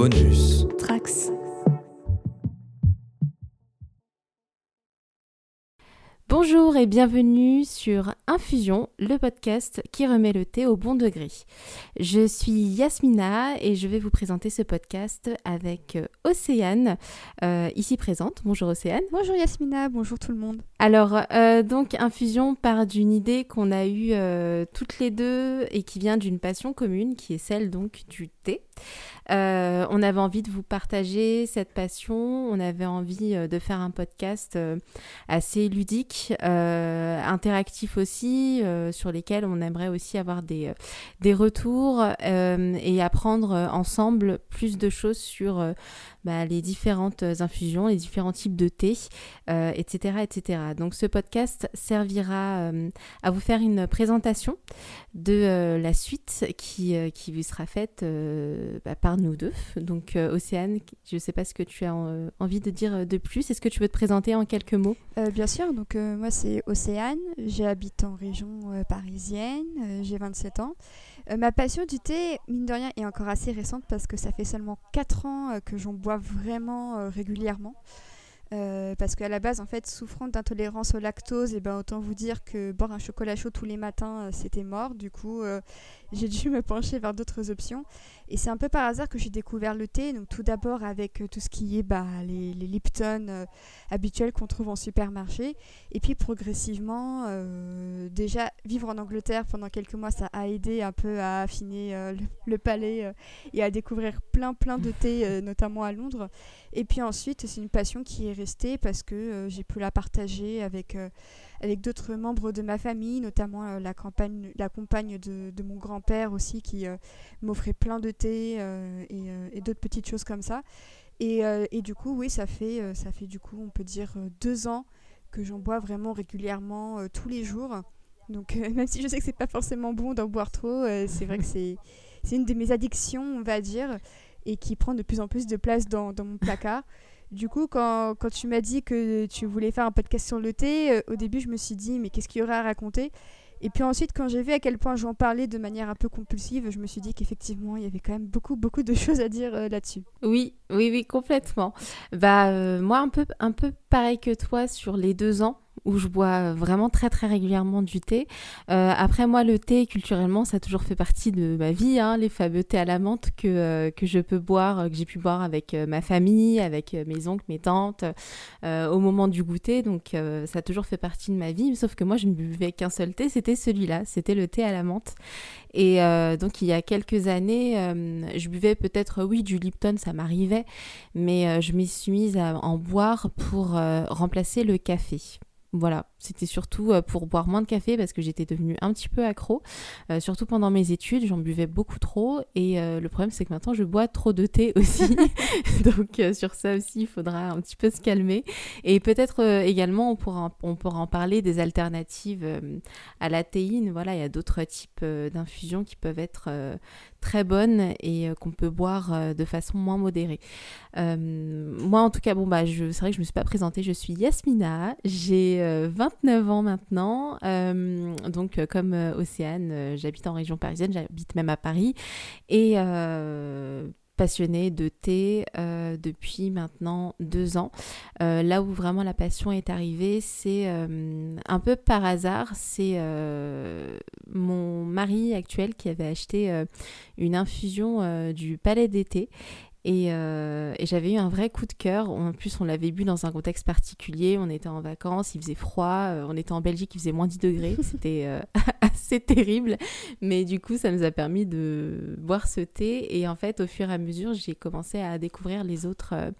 Bonus. Trax. Bonjour et bienvenue sur Infusion, le podcast qui remet le thé au bon degré. Je suis Yasmina et je vais vous présenter ce podcast avec euh, Océane, euh, ici présente. Bonjour Océane. Bonjour Yasmina, bonjour tout le monde. Alors, euh, donc Infusion part d'une idée qu'on a eue toutes les deux et qui vient d'une passion commune qui est celle donc du thé. Euh, on avait envie de vous partager cette passion, on avait envie euh, de faire un podcast euh, assez ludique, interactif aussi, sur lesquels on aimerait aussi avoir des, des retours et apprendre ensemble plus de choses sur bah, les différentes infusions, les différents types de thé, etc., etc. Donc ce podcast servira à vous faire une présentation de la suite qui, qui vous sera faite bah, par nous deux. Donc, euh, Océane, je ne sais pas ce que tu as euh, envie de dire de plus. Est-ce que tu veux te présenter en quelques mots? Euh, Bien sûr. Donc, moi, c'est Océane. J'habite en région parisienne. J'ai 27 ans. Ma passion du thé, mine de rien, est encore assez récente parce que ça fait seulement 4 ans que j'en bois vraiment régulièrement. Euh, parce qu'à la base, en fait, souffrant d'intolérance au lactose, et eh ben, autant vous dire que boire un chocolat chaud tous les matins, euh, c'était mort. Du coup, euh, j'ai dû me pencher vers d'autres options. Et c'est un peu par hasard que j'ai découvert le thé. Donc, tout d'abord avec tout ce qui est bah, les, les Lipton habituels qu'on trouve en supermarché. Et puis, progressivement, déjà, vivre en Angleterre pendant quelques mois, ça a aidé un peu à affiner le, le, palais et à découvrir plein, plein de thé, notamment à Londres. Et puis ensuite, c'est une passion qui est restée parce que euh, j'ai pu la partager avec, euh, avec d'autres membres de ma famille, notamment euh, la, campagne, la compagne de, de mon grand-père aussi qui m'offrait plein de thé et, et d'autres petites choses comme ça. Et, et, du coup, oui, ça fait, ça fait du coup, on peut dire, deux ans que j'en bois vraiment régulièrement tous les jours. Donc même si je sais que c'est pas forcément bon d'en boire trop, c'est vrai que c'est une de mes addictions, on va dire et qui prend de plus en plus de place dans, dans mon placard. Du coup, quand, quand tu m'as dit que tu voulais faire un podcast sur le thé, euh, au début, je me suis dit, mais qu'est-ce qu'il y aurait à raconter? Et puis ensuite, quand j'ai vu à quel point j'en parlais de manière un peu compulsive, je me suis dit qu'effectivement, il y avait quand même beaucoup, beaucoup de choses à dire euh, là-dessus. Oui, oui, oui, complètement. Bah, euh, moi, un peu, un peu pareil que toi sur les deux ans où je bois vraiment très très régulièrement du thé. Euh, après moi le thé culturellement ça a toujours fait partie de ma vie, hein, les fameux thés à la menthe que, euh, que je peux boire, que j'ai pu boire avec euh, ma famille, avec mes oncles, mes tantes, au moment du goûter. Donc ça a toujours fait partie de ma vie, sauf que moi je ne buvais qu'un seul thé, c'était celui-là, c'était le thé à la menthe. Et donc il y a quelques années, je buvais peut-être oui du Lipton, ça m'arrivait, mais je m'y suis mise à en boire pour remplacer le café. Voilà, c'était surtout euh, pour boire moins de café parce que j'étais devenue un petit peu accro, euh, surtout pendant mes études, j'en buvais beaucoup trop et euh, le problème c'est que maintenant je bois trop de thé aussi, donc sur ça aussi il faudra un petit peu se calmer. Et peut-être également on pourra, on pourra en parler des alternatives à la théine, voilà il y a d'autres types d'infusions qui peuvent être très bonne et euh, qu'on peut boire euh, de façon moins modérée. Euh, moi, en tout cas, bon, bah, c'est vrai que je ne me suis pas présentée. Je suis Yasmina, j'ai 29 ans maintenant. donc, comme Océane, j'habite en région parisienne, j'habite même à Paris. Et passionnée de thé euh, depuis maintenant deux ans. Euh, là où vraiment la passion est arrivée, c'est euh, un peu par hasard. C'est mon mari actuel qui avait acheté une infusion du Palais d'été et, j'avais eu un vrai coup de cœur. En plus, on l'avait bu dans un contexte particulier. On était en vacances, il faisait froid. on était en Belgique, il faisait moins 10 degrés. C'était c'est terrible. Mais du coup, ça nous a permis de boire ce thé. Et en fait, au fur et à mesure, j'ai commencé à découvrir les autres, euh,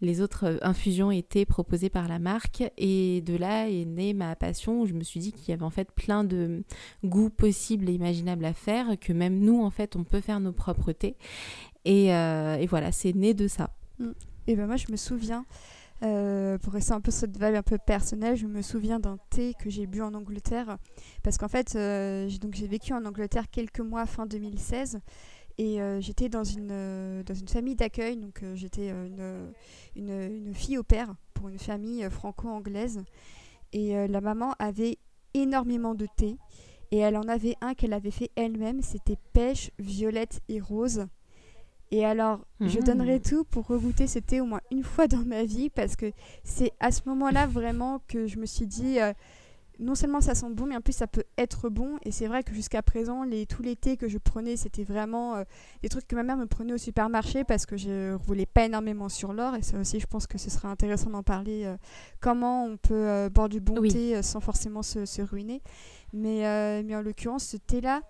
les autres infusions et thés proposés par la marque. Et de là est née ma passion où je me suis dit qu'il y avait en fait plein de goûts possibles et imaginables à faire, que même nous, en fait, on peut faire nos propres thés. Et, euh, voilà, c'est né de ça. Mm. Et ben moi, je me souviens. Euh, pour rester un peu cette vibe un peu personnelle, je me souviens d'un thé que j'ai bu en Angleterre. Parce qu'en fait, euh, j'ai vécu en Angleterre quelques mois fin 2016. Et j'étais dans une, dans une famille d'accueil. Donc j'étais une, une, fille au père pour une famille franco-anglaise. Et la maman avait énormément de thé. Et elle en avait un qu'elle avait fait elle-même. C'était pêche, violette et rose. Et alors, je Mmh. donnerais tout pour regoûter ce thé au moins une fois dans ma vie parce que c'est à ce moment-là vraiment que je me suis dit, euh, non seulement ça sent bon, mais en plus ça peut être bon. Et c'est vrai que jusqu'à présent, les, tous les thés que je prenais, c'était vraiment euh, des trucs que ma mère me prenait au supermarché parce que je ne roulais pas énormément sur l'or. Et ça aussi, je pense que ce serait intéressant d'en parler. euh, comment on peut euh, boire du bon Oui. thé sans forcément se, se ruiner. Mais, mais en l'occurrence, ce thé-là,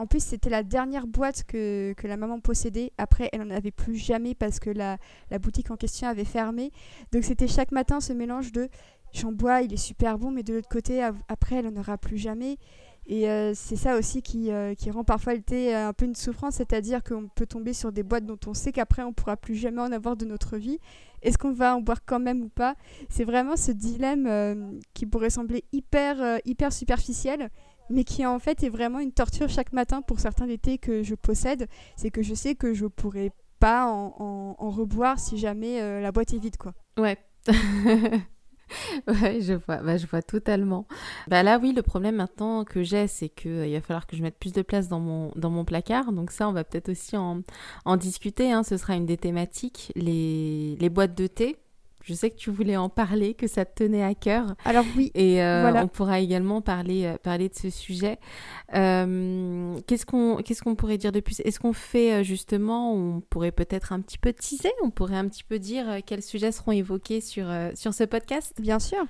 en plus, c'était la dernière boîte que, que la maman possédait. Après, elle n'en avait plus jamais parce que la, la boutique en question avait fermé. Donc, c'était chaque matin ce mélange de j'en bois, il est super bon, mais de l'autre côté, après, elle n'en aura plus jamais. Et euh, c'est ça aussi qui, euh, qui rend parfois le thé euh, un peu une souffrance, c'est-à-dire qu'on peut tomber sur des boîtes dont on sait qu'après, on pourra plus jamais en avoir de notre vie. Est-ce qu'on va en boire quand même ou pas? C'est vraiment ce dilemme qui pourrait sembler hyper, hyper superficiel, mais qui en fait est vraiment une torture chaque matin pour certains des thés que je possède. C'est que je sais que je pourrais pas en, reboire si jamais euh, la boîte est vide, quoi. Ouais. Ouais, je vois, bah, je vois totalement. Bah là, oui, le problème maintenant que j'ai, c'est qu'il il va falloir que je mette plus de place dans mon, dans mon placard. Donc ça, on va peut-être aussi en, discuter. hein. Ce sera une des thématiques, les boîtes de thé. Je sais que tu voulais en parler, que ça te tenait à cœur. Alors oui, Et euh, Voilà. on pourra également parler, euh, parler de ce sujet. Euh, qu'est-ce qu'on qu'est-ce qu'on pourrait dire de plus? Est-ce qu'on fait justement, on pourrait peut-être un petit peu teaser, on pourrait un petit peu dire quels sujets seront évoqués sur, sur ce podcast? Bien sûr.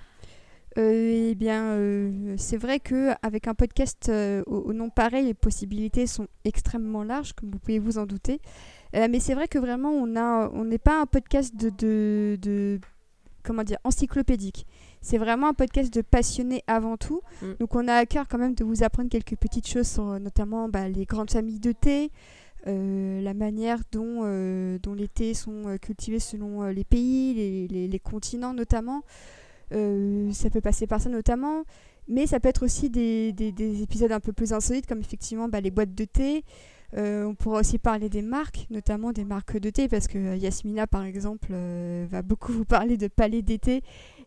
Euh, eh bien, euh, c'est vrai que avec un podcast euh, au, au nom pareil, les possibilités sont extrêmement larges, comme vous pouvez vous en douter. Euh, mais c'est vrai que vraiment, on n'est pas un podcast de, de, de- comment dire, encyclopédique. C'est vraiment un podcast de passionnés avant tout. Mm. Donc, on a à cœur quand même de vous apprendre quelques petites choses sur notamment bah, les grandes familles de thé. euh, la manière dont, euh, dont les thés sont cultivés selon les pays, les, les- les continents notamment. Euh, ça peut passer par ça notamment, mais ça peut être aussi des, des- des épisodes un peu plus insolites, comme effectivement bah, les boîtes de thé. Euh, on pourra aussi parler des marques, notamment des marques de thé, parce que euh, Yasmina, par exemple, euh, va beaucoup vous parler de palais d'été.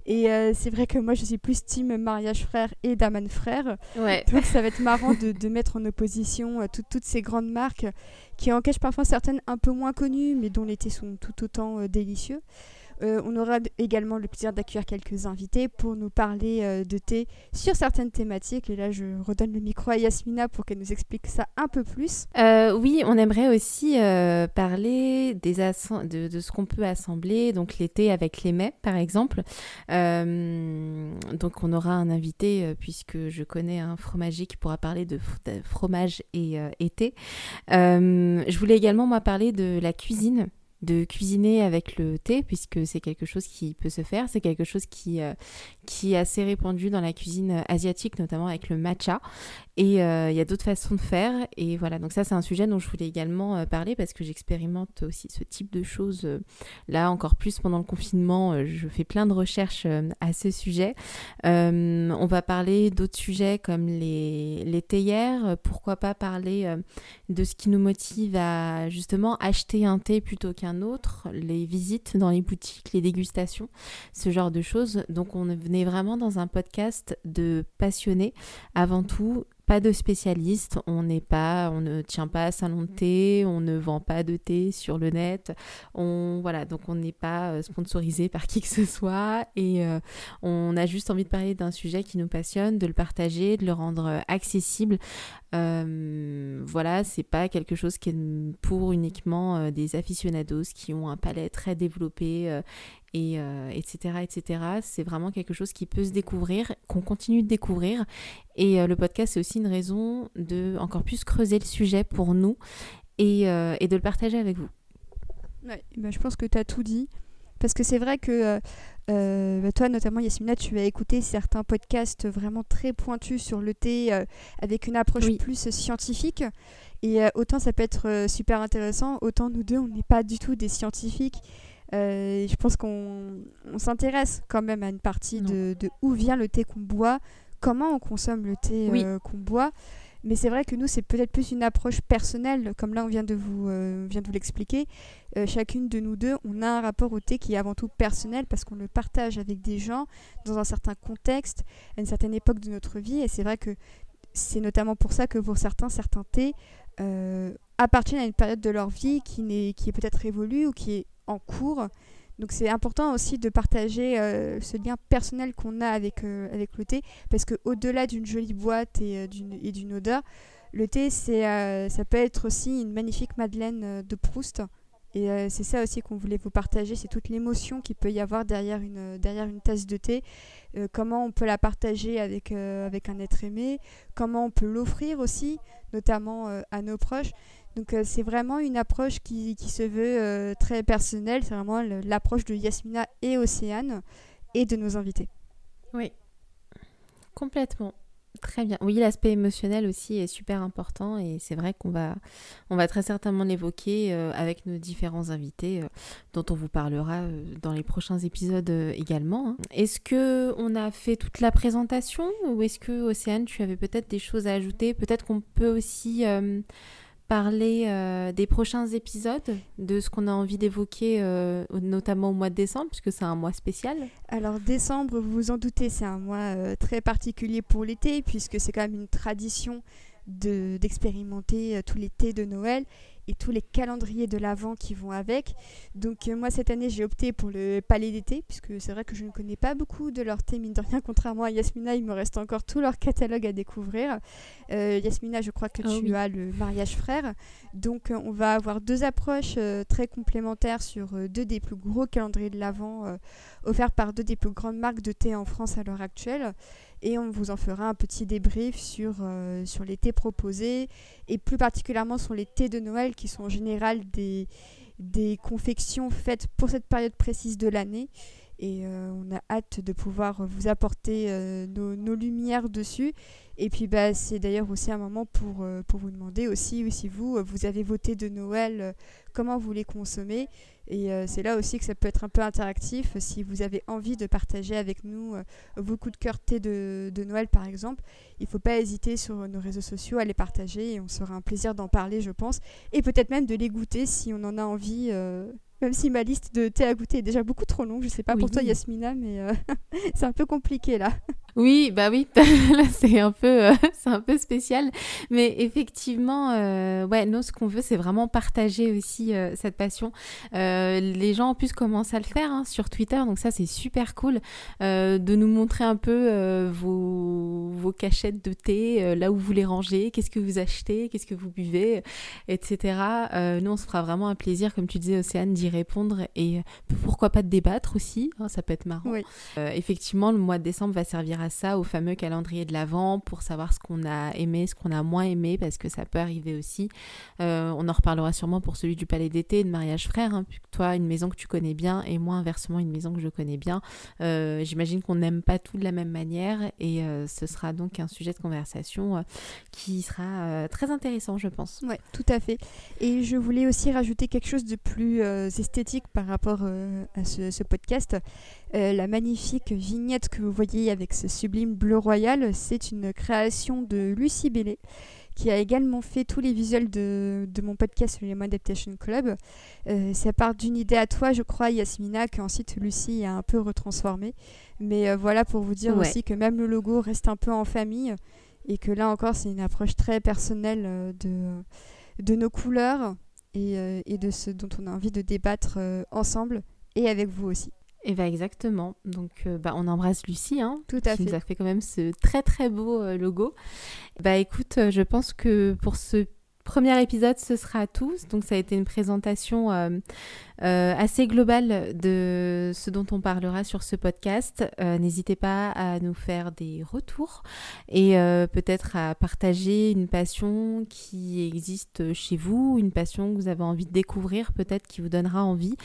Et c'est vrai que moi, je suis plus team mariage frère et Daman frère. Ouais. Donc ça va être marrant de, de mettre en opposition tout- toutes ces grandes marques qui en cachent parfois certaines un peu moins connues, mais dont les thés sont tout autant délicieux. Euh, on aura également le plaisir d'accueillir quelques invités pour nous parler euh, de thé sur certaines thématiques. Et là, je redonne le micro à Yasmina pour qu'elle nous explique ça un peu plus. Euh, oui, on aimerait aussi parler de, ce qu'on peut assembler, donc l'été avec les mets, par exemple. Donc on aura un invité, puisque je connais un fromager qui pourra parler de, fromage et été. Je voulais également, moi, parler de la cuisine de cuisiner avec le thé puisque c'est quelque chose qui peut se faire c'est quelque chose qui euh, qui est assez répandu dans la cuisine asiatique notamment avec le matcha et euh, il y a d'autres façons de faire. Et voilà, donc ça c'est un sujet dont je voulais également euh, parler parce que j'expérimente aussi ce type de choses. euh, là encore plus pendant le confinement, euh, je fais plein de recherches euh, à ce sujet. Euh, on va parler d'autres sujets comme les, les théières. Euh, Pourquoi pas parler euh, de ce qui nous motive à justement acheter un thé plutôt qu'un autre, les visites dans les boutiques, les dégustations, ce genre de choses. Donc on venait vraiment dans un podcast de passionnés avant tout pas de spécialiste, on n'est pas, on ne tient pas à salon de thé, on ne vend pas de thé sur le net, on voilà, donc on n'est pas euh, sponsorisé par qui que ce soit et euh, on a juste envie de parler d'un sujet qui nous passionne, de le partager, de le rendre euh, accessible. Euh, voilà, c'est pas quelque chose qui est pour uniquement euh, des aficionados qui ont un palais très développé euh, et etc etc. C'est vraiment quelque chose qui peut se découvrir, qu'on continue de découvrir et le podcast, c'est aussi une raison de encore plus creuser le sujet pour nous et, et de le partager avec vous. Ouais, bah, je pense que tu as tout dit. Parce que c'est vrai que euh, bah, toi, notamment Yasmina, tu as écouté certains podcasts vraiment très pointus sur le thé euh, avec une approche Oui. plus scientifique. Et euh, autant ça peut être super intéressant, autant nous deux, on n'est pas du tout des scientifiques. Je pense qu'on on s'intéresse quand même à une partie de, de où vient le thé qu'on boit, comment on consomme le thé Oui. qu'on boit. Mais c'est vrai que nous, c'est peut-être plus une approche personnelle, comme là on vient de vous, euh, vous l'expliquer. Euh, chacune de nous deux, on a un rapport au thé qui est avant tout personnel parce qu'on le partage avec des gens dans un certain contexte, à une certaine époque de notre vie. Et c'est vrai que c'est notamment pour ça que pour certains, certains thés euh, appartiennent à une période de leur vie qui, est, qui est peut-être révolue ou qui est en cours. Donc c'est important aussi de partager euh, ce lien personnel qu'on a avec, euh, avec le thé, parce qu'au-delà d'une jolie boîte et d'une odeur, le thé, ça peut être aussi une magnifique madeleine de Proust et euh, c'est ça aussi qu'on voulait vous partager, c'est toute l'émotion qu'il peut y avoir derrière une, derrière une tasse de thé, euh, comment on peut la partager avec, euh, avec un être aimé, comment on peut l'offrir aussi, notamment à nos proches. Donc c'est vraiment une approche qui, qui se veut très personnelle, c'est vraiment l'approche de Yasmina et Océane et de nos invités. Oui, complètement. Très bien. Oui, l'aspect émotionnel aussi est super important et c'est vrai qu'on va, on va très certainement l'évoquer euh, avec nos différents invités euh, dont on vous parlera euh, dans les prochains épisodes également. Hein. Est-ce que on a fait toute la présentation ou est-ce que Océane, tu avais peut-être des choses à ajouter? Peut-être qu'on peut aussi parler euh, des prochains épisodes, de ce qu'on a envie d'évoquer, euh, notamment au mois de décembre, puisque c'est un mois spécial. Alors décembre, vous vous en doutez, c'est un mois euh, très particulier pour l'été, puisque c'est quand même une tradition d'expérimenter tous les thés de Noël et tous les calendriers de l'Avent qui vont avec. Donc euh, moi cette année j'ai opté pour le Palais d'été puisque c'est vrai que je ne connais pas beaucoup de leur thé mine de rien contrairement à Yasmina il me reste encore tout leur catalogue à découvrir. Euh, Yasmina je crois que ah tu as le mariage frère donc euh, on va avoir deux approches très complémentaires sur deux des plus gros calendriers de l'Avent offerts par deux des plus grandes marques de thé en France à l'heure actuelle et on vous en fera un petit débrief sur, sur les thés proposés et plus particulièrement sur les thés de Noël qui sont en général des, des confections faites pour cette période précise de l'année. Et euh, on a hâte de pouvoir vous apporter euh, nos, lumières dessus. Et puis bah, c'est d'ailleurs aussi un moment pour, euh, pour vous demander aussi si vous, vous avez voté de Noël, comment vous les consommez. Et c'est là aussi que ça peut être un peu interactif. Si vous avez envie de partager avec nous vos coups de cœur thé de, de, Noël, par exemple, il ne faut pas hésiter sur nos réseaux sociaux à les partager et on sera un plaisir d'en parler, je pense. Et peut-être même de les goûter si on en a envie. Même si ma liste de thé à goûter est déjà beaucoup trop longue. Je ne sais pas pour toi, Yasmina, mais c'est un peu compliqué là. Oui, bah oui, là c'est un peu, euh, c'est un peu spécial, mais effectivement, euh, ouais, nous ce qu'on veut, c'est vraiment partager aussi euh, cette passion. les gens en plus commencent à le faire hein, sur Twitter, donc ça c'est super cool de nous montrer un peu vos, vos cachettes de thé, là où vous les rangez, qu'est-ce que vous achetez, qu'est-ce que vous buvez, etc. nous on se fera vraiment un plaisir, comme tu disais, Océane, d'y répondre et pourquoi pas de débattre aussi, hein, ça peut être marrant. Oui. effectivement, le mois de décembre va servir à ça, au fameux calendrier de l'Avent, pour savoir ce qu'on a aimé, ce qu'on a moins aimé, parce que ça peut arriver aussi. Euh, on en reparlera sûrement pour celui du Palais d'été de mariage frère, hein, toi, une maison que tu connais bien, et moi, inversement, une maison que je connais bien. Euh, j'imagine qu'on n'aime pas tout de la même manière, et euh, ce sera donc un sujet de conversation qui sera très intéressant, je pense. Oui, tout à fait. Et je voulais aussi rajouter quelque chose de plus esthétique par rapport à ce podcast. La magnifique vignette que vous voyez avec ce sublime bleu royal, c'est une création de Lucie Bellet qui a également fait tous les visuels de, de mon podcast le Lemon Adaptation Club. Euh, ça part d'une idée à toi, je crois, Yasmina, qu'ensuite Lucie a un peu retransformé. Mais euh, voilà pour vous dire aussi que même le logo reste un peu en famille et que là encore, c'est une approche très personnelle euh, de, de nos couleurs et, et, de ce dont on a envie de débattre ensemble et avec vous aussi. Et eh bien exactement. Donc euh, bah, on embrasse Lucie, hein, Tout à qui nous a fait quand même ce très très beau euh, logo. Bah écoute, euh, je pense que pour ce premier épisode, ce sera tout. Donc ça a été une présentation euh, assez global de ce dont on parlera sur ce podcast. Euh, n'hésitez pas à nous faire des retours et euh, peut-être à partager une passion qui existe chez vous, une passion que vous avez envie de découvrir, peut-être qui vous donnera envie.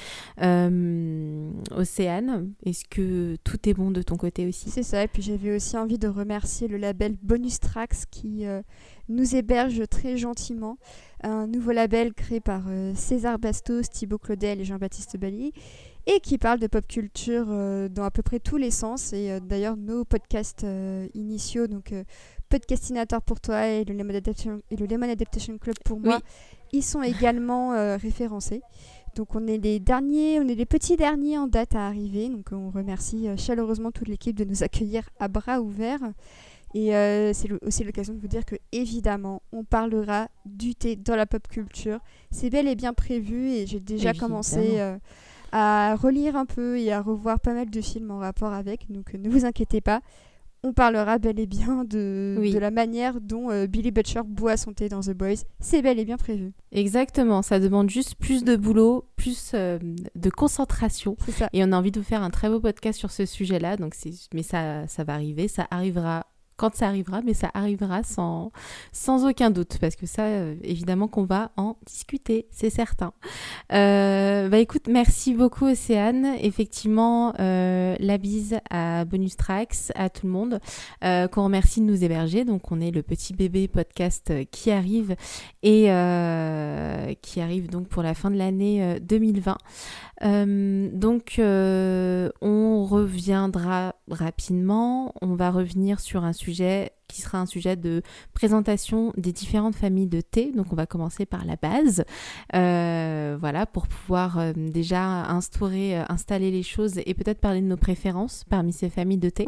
Océane, est-ce que tout est bon de ton côté aussi? C'est ça, et puis j'avais aussi envie de remercier le label Bonus Tracks qui nous héberge très gentiment un nouveau label créé par euh, César Bastos, Thibaut Claudel et Jean-Baptiste Bali, et qui parle de pop culture euh, dans à peu près tous les sens. Et euh, d'ailleurs, nos podcasts initiaux, donc Podcastinator pour toi et le, Lemon Adaptation, et le Lemon Adaptation Club pour moi, ils sont également référencés. Donc on est les derniers, on est les petits derniers en date à arriver. Donc on remercie chaleureusement toute l'équipe de nous accueillir à bras ouverts. Et euh, c'est aussi l'occasion de vous dire que, évidemment, on parlera du thé dans la pop culture. C'est bel et bien prévu et j'ai déjà commencé euh, à relire un peu et à revoir pas mal de films en rapport avec. Donc ne vous inquiétez pas on parlera bel et bien de, de la manière dont euh, Billy Butcher boit son thé dans The Boys. C'est bel et bien prévu. Exactement, ça demande juste plus de boulot, plus euh, de concentration. Ça. Et on a envie de vous faire un très beau podcast sur ce sujet-là. Donc mais ça, ça va arriver, ça arrivera quand ça arrivera, mais ça arrivera sans, sans aucun doute, parce que ça, euh, évidemment qu'on va en discuter, c'est certain. Euh, bah écoute, merci beaucoup Océane. Effectivement, euh, la bise à Bonus Tracks, à tout le monde, qu'on remercie de nous héberger. Donc on est le petit bébé podcast qui arrive et qui arrive donc pour la fin de l'année 2020. donc on reviendra rapidement, on va revenir sur un sujet sujet qui sera un sujet de présentation des différentes familles de thé. Donc on va commencer par la base, euh, voilà, pour pouvoir euh, déjà instaurer, euh, installer les choses et peut-être parler de nos préférences parmi ces familles de thé.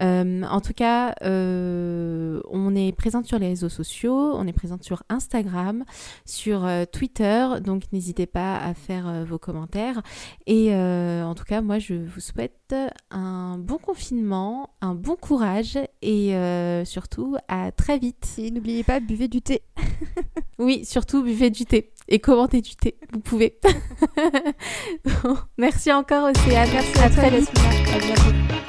en tout cas, on est présente sur les réseaux sociaux, on est présente sur Instagram, sur Twitter, donc n'hésitez pas à faire vos commentaires. Et en tout cas, moi, je vous souhaite un bon confinement, un bon courage et surtout à très vite. Et n'oubliez pas, buvez du thé. oui, surtout buvez du thé et commentez du thé. Vous pouvez. merci encore Océane. Merci à, très vite. À bientôt.